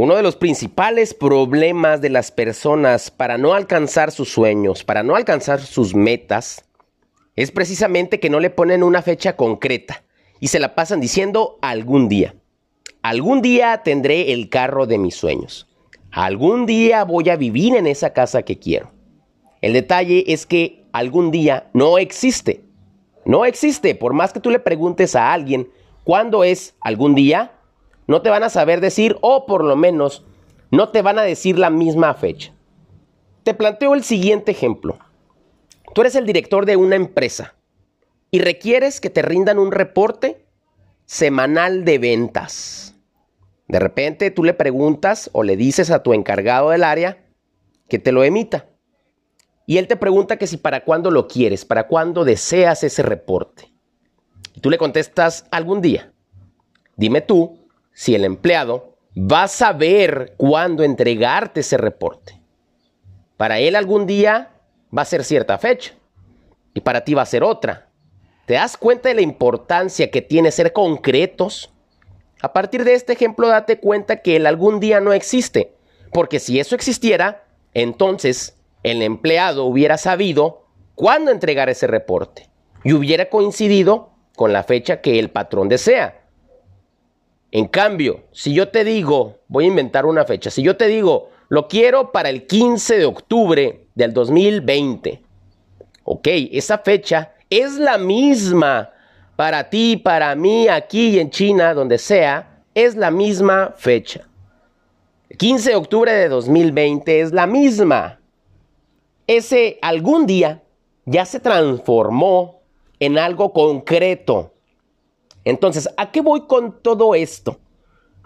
Uno de los principales problemas de las personas para no alcanzar sus sueños, para no alcanzar sus metas, es precisamente que no le ponen una fecha concreta y se la pasan diciendo algún día. Algún día tendré el carro de mis sueños. Algún día voy a vivir en esa casa que quiero. El detalle es que algún día no existe. No existe. Por más que tú le preguntes a alguien cuándo es algún día, no te van a saber decir o por lo menos no te van a decir la misma fecha. Te planteo el siguiente ejemplo. Tú eres el director de una empresa y requieres que te rindan un reporte semanal de ventas. De repente tú le preguntas o le dices a tu encargado del área que te lo emita. Y él te pregunta que si para cuándo lo quieres, para cuándo deseas ese reporte. Y tú le contestas algún día. Dime tú si el empleado va a saber cuándo entregarte ese reporte. Para él algún día va a ser cierta fecha y para ti va a ser otra. ¿Te das cuenta de la importancia que tiene ser concretos? A partir de este ejemplo date cuenta que el algún día no existe, porque si eso existiera, entonces el empleado hubiera sabido cuándo entregar ese reporte y hubiera coincidido con la fecha que el patrón desea. En cambio, si yo te digo, voy a inventar una fecha, si yo te digo, lo quiero para el 15 de octubre del 2020, ok, esa fecha es la misma para ti, para mí, aquí en China, donde sea, es la misma fecha. El 15 de octubre de 2020 es la misma ese algún día ya se transformó en algo concreto. Entonces, ¿a qué voy con todo esto?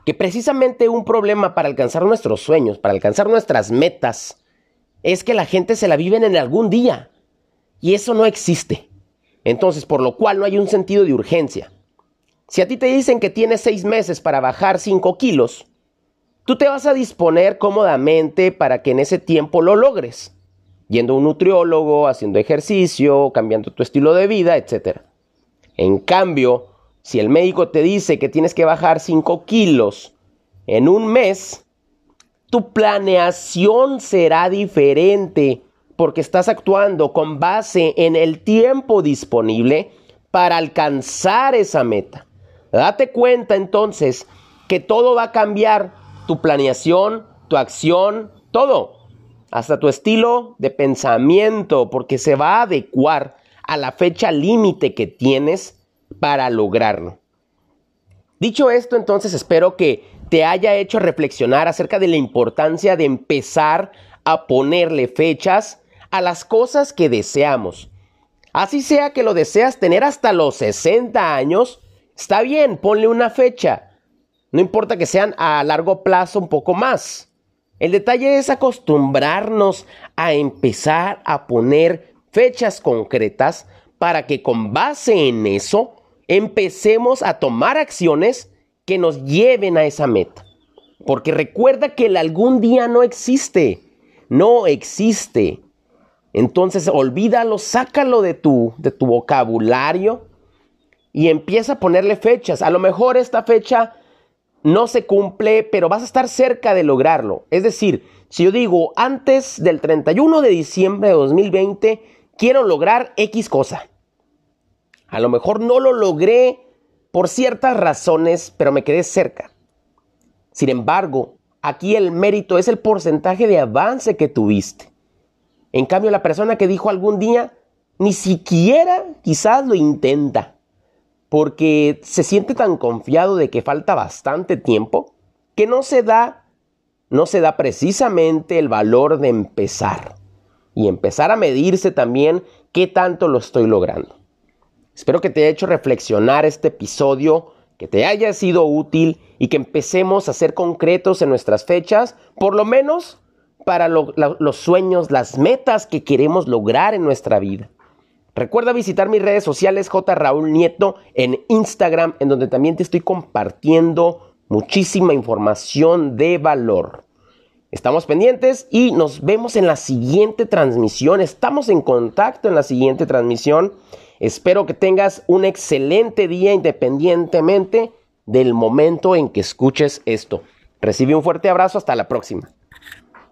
Que precisamente un problema para alcanzar nuestros sueños, para alcanzar nuestras metas, es que la gente se la vive en algún día. Y eso no existe. Entonces, por lo cual no hay un sentido de urgencia. Si a ti te dicen que tienes seis meses para bajar cinco kilos, tú te vas a disponer cómodamente para que en ese tiempo lo logres yendo a un nutriólogo, haciendo ejercicio, cambiando tu estilo de vida, etc. En cambio, si el médico te dice que tienes que bajar 5 kilos en un mes, tu planeación será diferente porque estás actuando con base en el tiempo disponible para alcanzar esa meta. Date cuenta entonces que todo va a cambiar, tu planeación, tu acción, todo hasta tu estilo de pensamiento, porque se va a adecuar a la fecha límite que tienes para lograrlo. Dicho esto, entonces espero que te haya hecho reflexionar acerca de la importancia de empezar a ponerle fechas a las cosas que deseamos. Así sea que lo deseas tener hasta los 60 años, está bien, ponle una fecha. No importa que sean a largo plazo un poco más. El detalle es acostumbrarnos a empezar a poner fechas concretas para que con base en eso empecemos a tomar acciones que nos lleven a esa meta. Porque recuerda que el algún día no existe, no existe. Entonces olvídalo, sácalo de tu, de tu vocabulario y empieza a ponerle fechas. A lo mejor esta fecha no se cumple, pero vas a estar cerca de lograrlo. Es decir, si yo digo antes del 31 de diciembre de 2020, quiero lograr X cosa. A lo mejor no lo logré por ciertas razones, pero me quedé cerca. Sin embargo, aquí el mérito es el porcentaje de avance que tuviste. En cambio, la persona que dijo algún día, ni siquiera quizás lo intenta porque se siente tan confiado de que falta bastante tiempo que no se da no se da precisamente el valor de empezar y empezar a medirse también qué tanto lo estoy logrando. Espero que te haya hecho reflexionar este episodio, que te haya sido útil y que empecemos a ser concretos en nuestras fechas, por lo menos para los sueños, las metas que queremos lograr en nuestra vida. Recuerda visitar mis redes sociales J. Raúl Nieto en Instagram, en donde también te estoy compartiendo muchísima información de valor. Estamos pendientes y nos vemos en la siguiente transmisión. Estamos en contacto en la siguiente transmisión. Espero que tengas un excelente día independientemente del momento en que escuches esto. Recibe un fuerte abrazo, hasta la próxima.